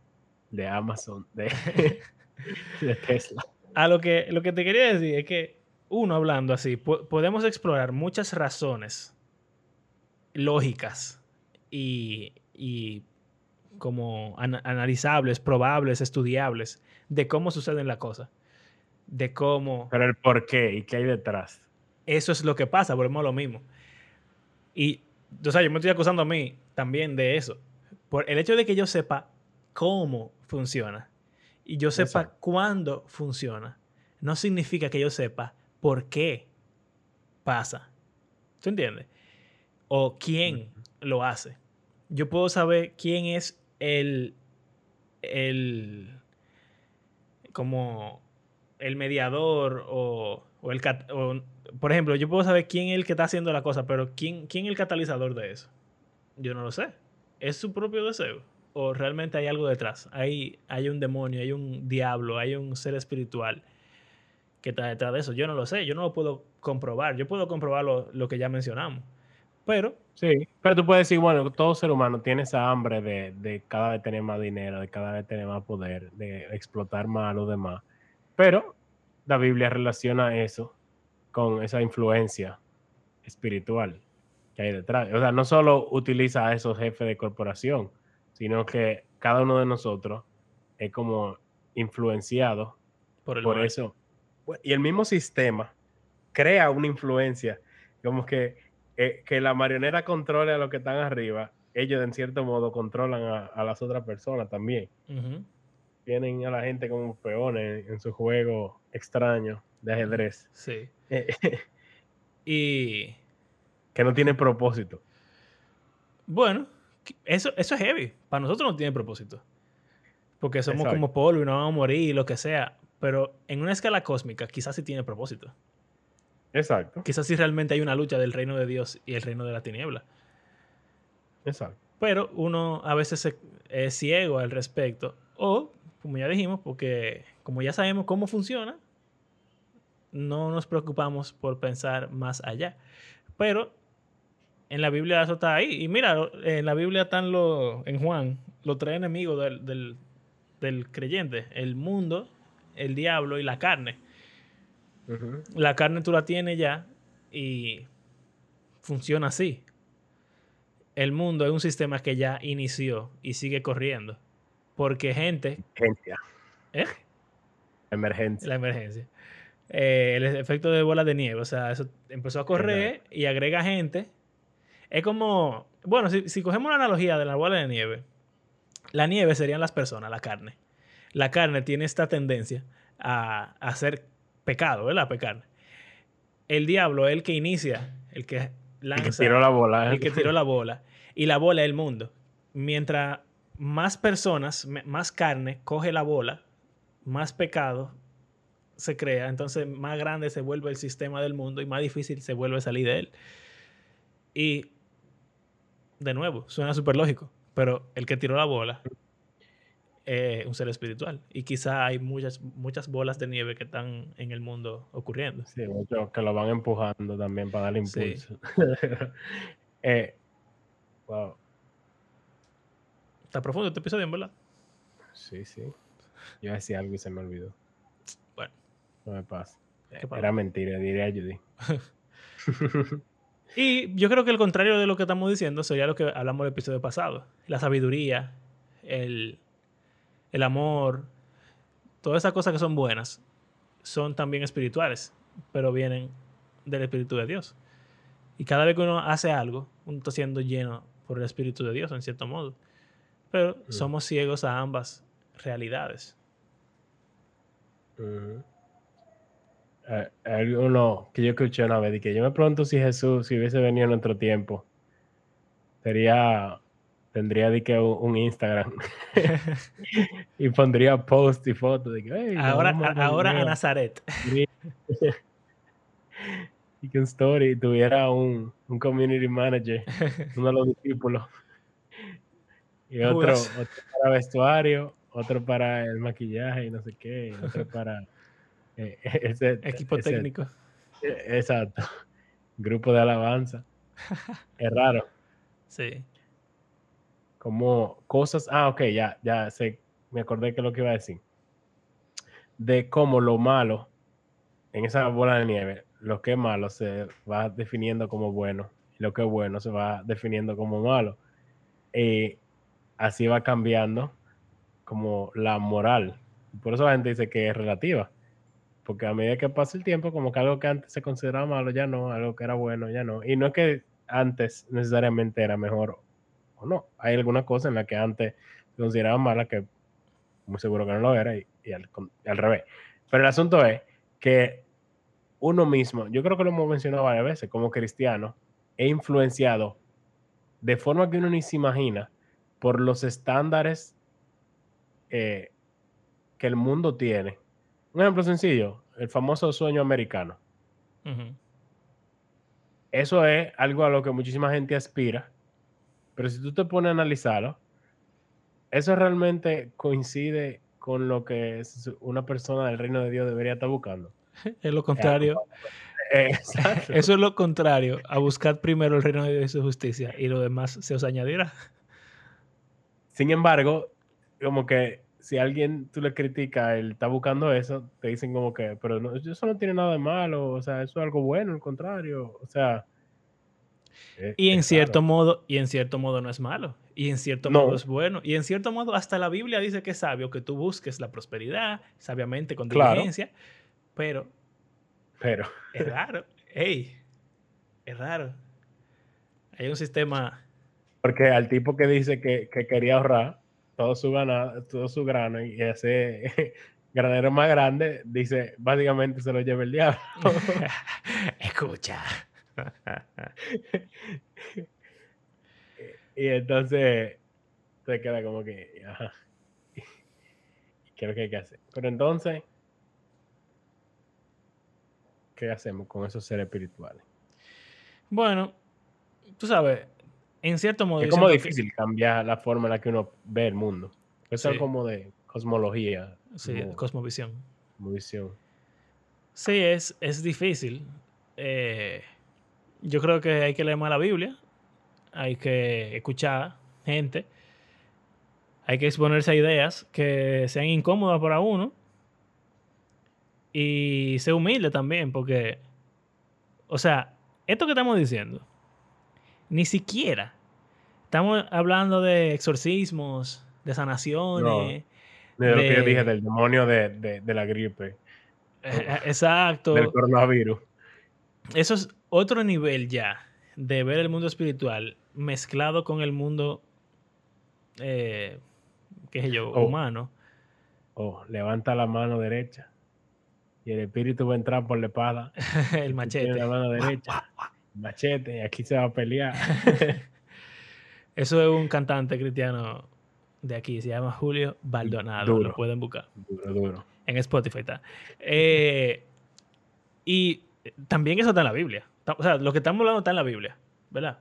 de Amazon, de, Tesla. A lo que, lo que te quería decir es que uno hablando así, podemos explorar muchas razones lógicas y, y como analizables, probables, estudiables de cómo suceden las cosas de cómo... Pero el por qué y qué hay detrás. Eso es lo que pasa, volvemos a lo mismo. Y, o sea, yo me estoy acusando a mí también de eso. Por el hecho de que yo sepa cómo funciona y yo sepa cuándo funciona, no significa que yo sepa por qué pasa. ¿Tú entiendes? O quién lo hace. Yo puedo saber quién es el, el, como el mediador o, el... por ejemplo, yo puedo saber quién es el que está haciendo la cosa, pero ¿quién, ¿quién es el catalizador de eso? Yo no lo sé. ¿Es su propio deseo? ¿O realmente hay algo detrás? Hay, hay un demonio, hay un diablo, hay un ser espiritual que está detrás de eso. Yo no lo sé, yo no lo puedo comprobar. Yo puedo comprobar lo, lo que ya mencionamos. Pero... Sí, pero tú puedes decir, bueno, todo ser humano tiene esa hambre de, de cada vez tener más dinero, de cada vez tener más poder, de explotar más a los demás. Pero la Biblia relaciona eso con esa influencia espiritual que hay detrás. O sea, no solo utiliza a esos jefes de corporación, sino que cada uno de nosotros es como influenciado por, eso. Y el mismo sistema crea una influencia, como que, eh, que la marioneta controle a los que están arriba, ellos en cierto modo controlan a, las otras personas también. Tienen a la gente como peones en, su juego extraño de ajedrez. Sí. y... Que no tiene propósito. Bueno, eso, eso es heavy. Para nosotros no tiene propósito. Porque somos como polvo y no vamos a morir, lo que sea. Pero en una escala cósmica, quizás sí tiene propósito. Exacto. Quizás sí realmente hay una lucha del reino de Dios y el reino de la tiniebla. Exacto. Pero uno a veces es ciego al respecto. O, como ya dijimos, porque como ya sabemos cómo funciona, no nos preocupamos por pensar más allá. Pero en la Biblia eso está ahí. Y mira, en la Biblia están los, en Juan, los tres enemigos del, del creyente. El mundo, el diablo y la carne. La carne tú la tienes ya y funciona así. El mundo es un sistema que ya inició y sigue corriendo. Porque gente... Emergencia. ¿Eh? Emergencia. La emergencia. Eh, el efecto de bola de nieve. O sea, eso empezó a correr y agrega gente. Es como... Bueno, si, si cogemos la analogía de la bola de nieve, la nieve serían las personas, la carne. La carne tiene esta tendencia a, hacer pecado, ¿verdad? Pecar. El diablo es el que inicia, el que lanza. El que tiró la bola. El que tiró la bola. Y la bola es el mundo. Mientras más personas, más carne coge la bola, más pecado se crea. Entonces más grande se vuelve el sistema del mundo y más difícil se vuelve salir de él. Y de nuevo, suena súper lógico, pero el que tiró la bola eh, un ser espiritual. Y quizá hay muchas, muchas bolas de nieve que están en el mundo ocurriendo. Sí, muchos que lo van empujando también para darle impulso. Eh, wow. Está profundo este episodio, ¿verdad? Sí, sí. Yo decía algo y se me olvidó. No me pasa. Era mentira, diría Judy. y yo creo que el contrario de lo que estamos diciendo sería lo que hablamos el episodio pasado. La sabiduría, el, el amor, todas esas cosas que son buenas, son también espirituales, pero vienen del Espíritu de Dios. Y cada vez que uno hace algo, uno está siendo lleno por el Espíritu de Dios, en cierto modo. Pero mm. somos ciegos a ambas realidades. hay uno que yo escuché una vez y que yo me pregunto si Jesús, si hubiese venido en otro tiempo, sería tendría de que un, Instagram y pondría post y fotos de que ahora, ahora a Nazaret. Y que un story tuviera un, un community manager uno de los discípulos. Y otro, para vestuario otro para el maquillaje y no sé qué otro para ese, equipo técnico exacto grupo de alabanza es raro sí como cosas, ah, ok, ya, ya sé, me acordé que lo que iba a decir. De cómo lo malo en esa bola de nieve, lo que es malo se va definiendo como bueno, y lo que es bueno se va definiendo como malo. Y así va cambiando como la moral. Por eso la gente dice que es relativa. Porque a medida que pasa el tiempo, como que algo que antes se consideraba malo ya no, algo que era bueno ya no. Y no es que antes necesariamente era mejor o no. Hay alguna cosa en la que antes se consideraba mala que muy seguro que no lo era y, al, revés. Pero el asunto es que uno mismo, yo creo que lo hemos mencionado varias veces, como cristiano, he influenciado de forma que uno ni se imagina por los estándares eh, que el mundo tiene. Un ejemplo sencillo, el famoso sueño americano. Eso es algo a lo que muchísima gente aspira pero si tú te pones a analizarlo, eso realmente coincide con lo que una persona del reino de Dios debería estar buscando. Es lo contrario. Eso es lo contrario, a buscar primero el reino de Dios y su justicia y lo demás se os añadirá. Sin embargo, como que si alguien tú le criticas, él está buscando eso, te dicen como que, pero eso no tiene nada de malo, o sea, eso es algo bueno, al contrario, o sea, y en cierto modo, y en cierto modo no es malo, y en cierto modo es bueno, y en cierto modo hasta la Biblia dice que es sabio que tú busques la prosperidad sabiamente con diligencia, pero pero es raro, hey, es raro. Hay un sistema Porque al tipo que dice que, quería ahorrar todo su ganado, todo su grano y ese granero más grande, dice, básicamente se lo lleva el diablo. Escucha. y entonces se queda como que, ajá. ¿Qué es lo que hay que hacer? Pero entonces, ¿qué hacemos con esos seres espirituales? Bueno, tú sabes, en cierto modo. Es como difícil cambiar la forma en la que uno ve el mundo. Eso es como de cosmología. Sí, cosmovisión. Cosmovisión. Sí, es, es difícil. Eh, yo creo que hay que leer más la Biblia. Hay que escuchar gente. Hay que exponerse a ideas que sean incómodas para uno. Y ser humilde también, porque, o sea, esto que estamos diciendo ni siquiera. Estamos hablando de exorcismos, de sanaciones. de, lo que yo dije, del demonio de, la gripe. Eh, eh, exacto. Del coronavirus. Eso es otro nivel ya de ver el mundo espiritual mezclado con el mundo, eh, qué sé yo, oh. humano. Oh, levanta la mano derecha y el espíritu va a entrar por la espada. el machete. La mano derecha machete, y aquí se va a pelear. Eso es un cantante cristiano de aquí, se llama Julio Baldonado, lo pueden buscar. Duro, duro. En Spotify está. Eh, y también eso está en la Biblia. O sea, lo que estamos hablando está en la Biblia, ¿verdad?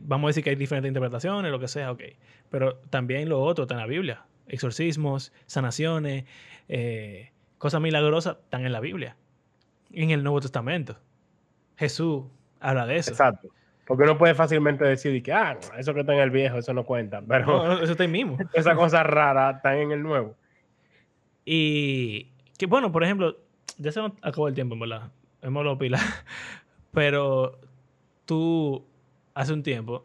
vamos a decir que hay diferentes interpretaciones, lo que sea, ok. Pero también lo otro está en la Biblia. Exorcismos, sanaciones, eh, cosas milagrosas están en la Biblia. En el Nuevo Testamento. Jesús habla de eso. Exacto. Porque uno puede fácilmente decir que, ah, eso que está en el viejo, eso no cuenta. Pero eso está ahí mismo. Esas cosas raras están en el nuevo. Y que bueno, por ejemplo, ya se acabó el tiempo, en verdad. Hemos lo pila. Pero tú, hace un tiempo,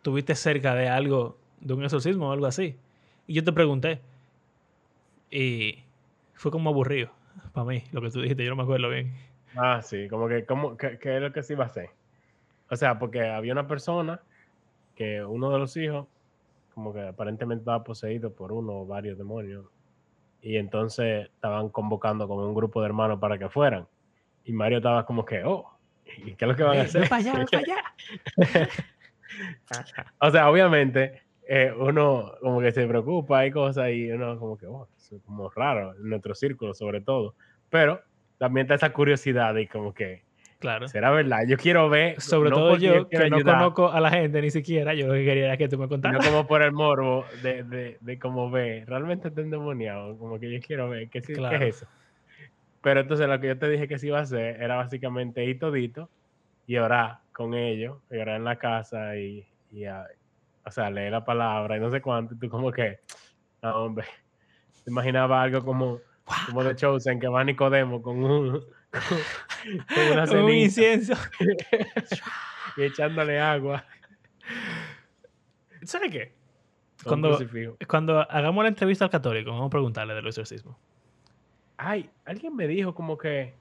tuviste cerca de algo, de un exorcismo o algo así. Y yo te pregunté. Y fue como aburrido para mí, lo que tú dijiste. Yo no me acuerdo bien. Ah, sí, como que, como, ¿qué, es lo que se iba a hacer? O sea, porque había una persona que uno de los hijos, como que aparentemente estaba poseído por uno o varios demonios, y entonces estaban convocando como un grupo de hermanos para que fueran. Y Mario estaba como que, oh, ¿y qué es lo que van a hacer? para allá, para allá. o sea, obviamente, eh, uno como que se preocupa y cosas, y uno como que, oh, es como raro, en nuestro círculo sobre todo. Pero también está esa curiosidad y como que, claro. será verdad. Yo quiero ver. Sobre todo yo, que no conozco a la gente ni siquiera, yo lo que quería era que tú me contaras. No como por el morbo de, de, de cómo ve. Realmente está endemoniado, como que yo quiero ver qué, es eso. Pero entonces lo que yo te dije que sí iba a hacer era básicamente ir todito y orar con ellos, y orar en la casa y, y o sea, leer la palabra y no sé cuánto. Y tú como que, no, hombre, te imaginaba algo como como de Chosen, que va Nicodemo con un, con, una un incienso. y echándole agua. ¿Sabes qué? Cuando, cuando hagamos la entrevista al católico, vamos a preguntarle del exorcismo. Ay, alguien me dijo como que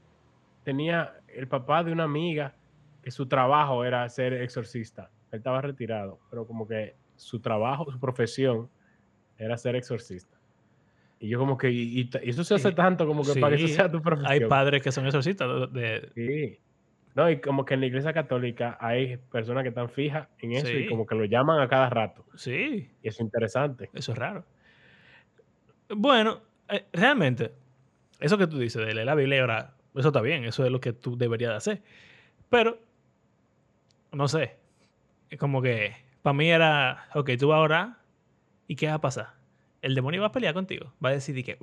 tenía el papá de una amiga que su trabajo era ser exorcista. Él estaba retirado, pero como que su trabajo, su profesión era ser exorcista. Y yo como que, y, eso se hace eh, tanto como que para que eso sea tu profesión. Hay padres que son exorcistas. De... Sí. No, y como que en la iglesia católica hay personas que están fijas en eso y como que lo llaman a cada rato. Sí. Y eso es interesante. Eso es raro. Bueno, eh, realmente, eso que tú dices de leer la Biblia ahora, eso está bien, eso es lo que tú deberías de hacer. Pero, no sé, es como que para mí era, ok, tú vas a orar y ¿qué va a pasar? El demonio va a pelear contigo. Va a decir que,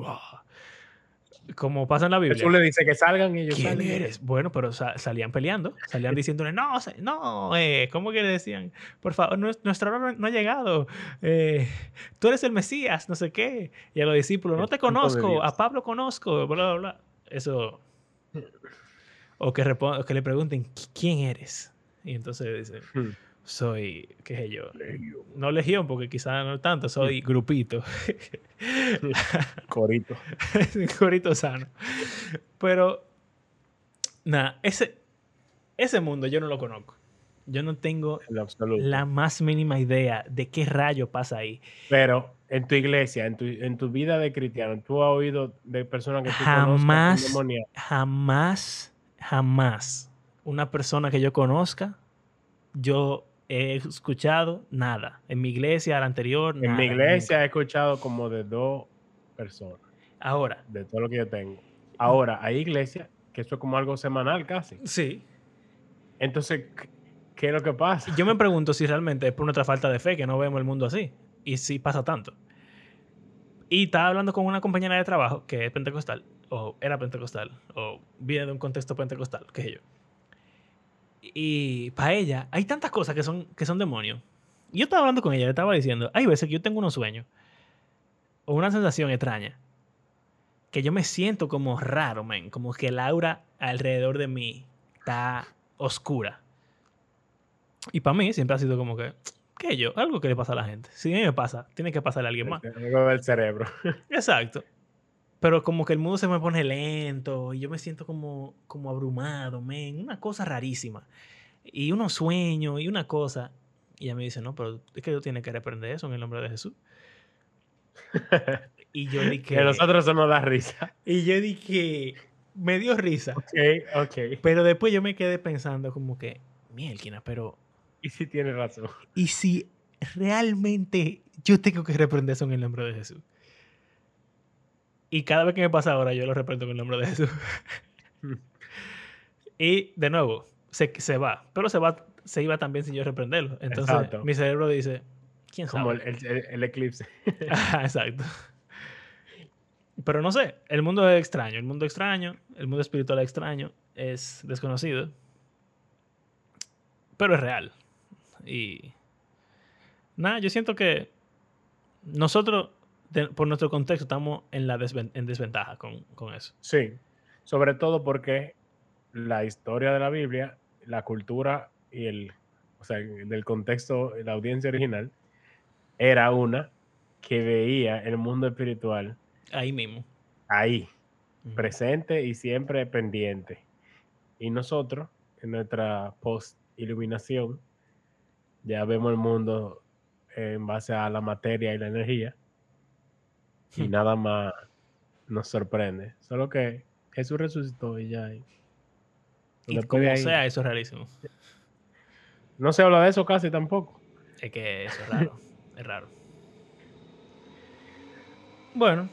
como pasa en la Biblia. Jesús le dice que salgan y ellos ¿Quién eres? Bueno, pero salían peleando, salían diciéndole, no, no, eh, ¿cómo que le decían? Por favor, nuestra hora no ha llegado. Eh, tú eres el Mesías, no sé qué. Y a los discípulos, no te conozco, a Pablo conozco, bla, bla, bla. Eso. O que, que le pregunten, ¿quién eres? Y entonces dice, hmm soy, qué sé yo, no legión porque quizás no tanto, soy grupito. Corito. Corito sano. Pero, nada, ese, ese mundo yo no lo conozco. Yo no tengo la más mínima idea de qué rayo pasa ahí. Pero en tu iglesia, en tu, en tu vida de cristiano, ¿tú has oído de personas que tú jamás, Jamás, jamás una persona que yo conozca, yo he escuchado nada. En mi iglesia, la anterior, En mi iglesia he escuchado como de dos personas. Ahora. De todo lo que yo tengo. Ahora, hay iglesias que eso es como algo semanal casi. Sí. Entonces, ¿qué es lo que pasa? Yo me pregunto si realmente es por nuestra falta de fe que no vemos el mundo así. Y si pasa tanto. Y estaba hablando con una compañera de trabajo que es pentecostal, o era pentecostal, o viene de un contexto pentecostal, que yo. Y para ella, hay tantas cosas que son, que son demonios. Yo estaba hablando con ella, le estaba diciendo, hay veces que yo tengo unos sueños, o una sensación extraña, que yo me siento como raro, men, como que el aura alrededor de mí está oscura. Y para mí siempre ha sido como que, ¿qué yo? Algo que le pasa a la gente. Si a mí me pasa, tiene que pasarle a alguien más. Algo del cerebro. Exacto. Pero como que el mundo se me pone lento y yo me siento como, como abrumado, men. Una cosa rarísima. Y unos sueños y una cosa. Y ella me dice, no, pero es que tú tienes que reprender eso en el nombre de Jesús. y yo dije... Que a nosotros eso nos da risa. Y yo dije... Me dio risa. Ok, ok. Pero después yo me quedé pensando como que... Mielquina, pero... Y si tiene razón. Y si realmente yo tengo que reprender eso en el nombre de Jesús. Y cada vez que me pasa ahora, yo lo reprendo con el nombre de Jesús. y de nuevo, se, se va. Pero se va se iba también sin yo reprenderlo. Entonces mi cerebro dice, ¿quién sabe? Como el, eclipse. exacto. Pero no sé, el mundo es extraño, el mundo extraño, el mundo espiritual es extraño, es desconocido, pero es real. Y nada, yo siento que nosotros por nuestro contexto, estamos en, la en desventaja con, con, eso. Sí, sobre todo porque la historia de la Biblia, la cultura y el, o sea, del contexto, la audiencia original, era una que veía el mundo espiritual. Ahí mismo. Ahí, presente y siempre pendiente. Y nosotros, en nuestra post-iluminación, ya vemos el mundo en base a la materia y la energía y hmm. nada más nos sorprende. Solo que Jesús resucitó y ya. Y, como sea, eso es rarísimo. No se habla de eso casi tampoco. Es que eso es raro. es raro. Bueno.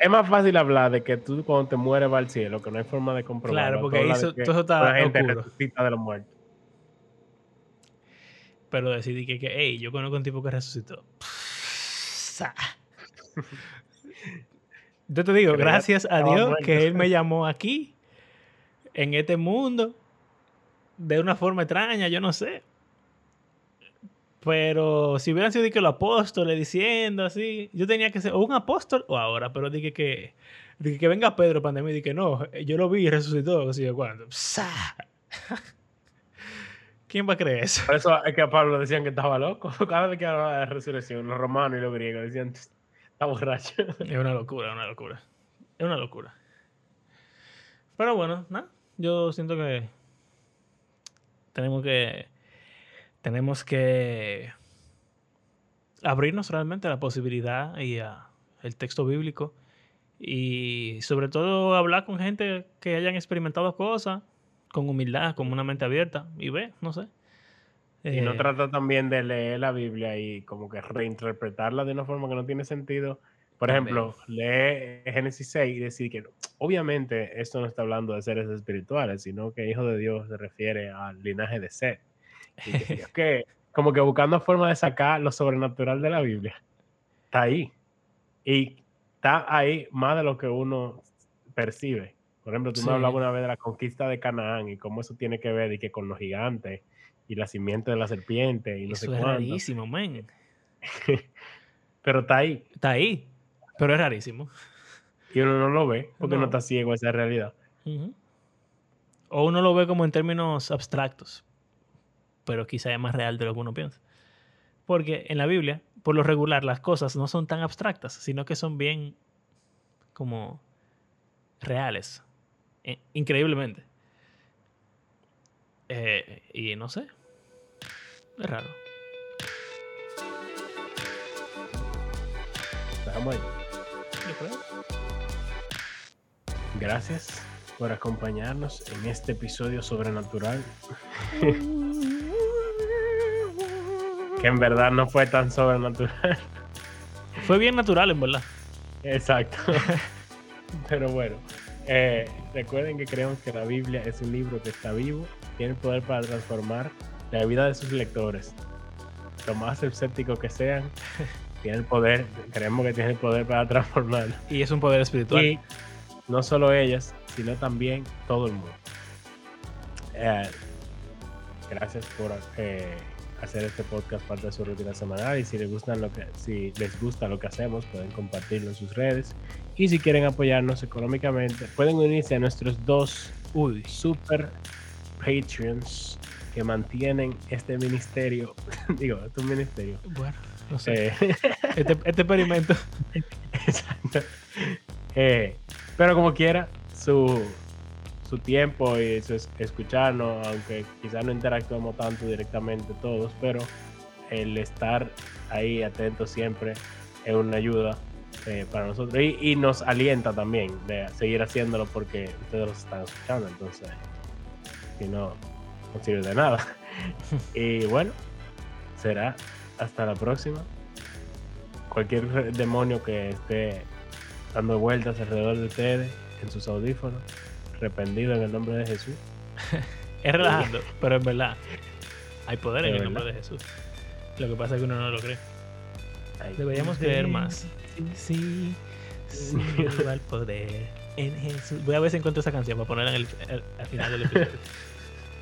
es más fácil hablar de que tú cuando te mueres va al cielo, que no hay forma de comprobarlo. Claro, porque ahí eso, todo está la gente resucita de los muertos. Pero decidí que, que hey, yo conozco un tipo que resucitó. Yo te digo, gracias a Dios que Él me llamó aquí, en este mundo, de una forma extraña, yo no sé. Pero si hubieran sido que los apóstoles diciendo así, yo tenía que ser o un apóstol o ahora, pero dije que, dije que venga Pedro pandemia y dije no, yo lo vi y resucitó, así de cuando. ¿Quién va a creer eso? Por eso es que a Pablo decían que estaba loco. Cada vez que hablaba de resurrección, los romanos y los griegos decían Está. Es una locura, una locura. Es una locura. Pero bueno, nada. Yo siento que tenemos que tenemos que abrirnos realmente a la posibilidad y a el texto bíblico y sobre todo hablar con gente que hayan experimentado cosas con humildad, con una mente abierta y ve, no sé. Y no eh, trata también de leer la Biblia y como que reinterpretarla de una forma que no tiene sentido. Por ejemplo, lee Génesis 6 y decir que obviamente esto no está hablando de seres espirituales, sino que hijo de Dios se refiere al linaje de Seth. es que como que buscando forma de sacar lo sobrenatural de la Biblia. Está ahí. Y está ahí más de lo que uno percibe. Por ejemplo, tú me hablabas una vez de la conquista de Canaán y cómo eso tiene que ver y que con los gigantes y la simiente de la serpiente y no Eso sé es rarísimo, man. pero está ahí. Está ahí, pero es rarísimo. Y uno no lo ve porque no, está ciego a esa realidad. O uno lo ve como en términos abstractos, pero quizá es más real de lo que uno piensa. Porque en la Biblia, por lo regular, las cosas no son tan abstractas, sino que son bien como reales, eh, increíblemente. Eh, y no sé, Es raro. Estamos ahí. Gracias por acompañarnos en este episodio sobrenatural. que en verdad no fue tan sobrenatural. Fue bien natural, en verdad. Exacto. Pero bueno, eh, recuerden que creemos que la Biblia es un libro que está vivo, tiene el poder para transformar la vida de sus lectores. Lo más escéptico que sean, tiene el poder, creemos que tiene el poder para transformarlo. Y es un poder espiritual. Y no solo ellas, sino también todo el mundo. Eh, gracias por eh, hacer este podcast parte de su rutina semanal y si les gustan lo que si les gusta lo que hacemos pueden compartirlo en sus redes y si quieren apoyarnos económicamente pueden unirse a nuestros dos Uy. super Patreons que mantienen este ministerio digo este ministerio Bueno, no sé. Eh, este, este, experimento. Exacto. Eh, pero como quiera, su, su tiempo y su escucharnos, aunque quizás no interactuemos tanto directamente todos, pero el estar ahí atento siempre es una ayuda eh, para nosotros y, nos alienta también de seguir haciéndolo porque ustedes los están escuchando, entonces si no, no sirve de nada. y bueno, será hasta la próxima. Cualquier demonio que esté dando vueltas alrededor de ustedes en sus audífonos, arrepentido en el nombre de Jesús. es relajando, pero en verdad hay poder en el nombre de Jesús. Lo que pasa es que uno no lo cree. Deberíamos creer más. Sí, sí, sí, el poder en Jesús. Voy a ver si encuentro esa canción para ponerla en el, al final del episodio.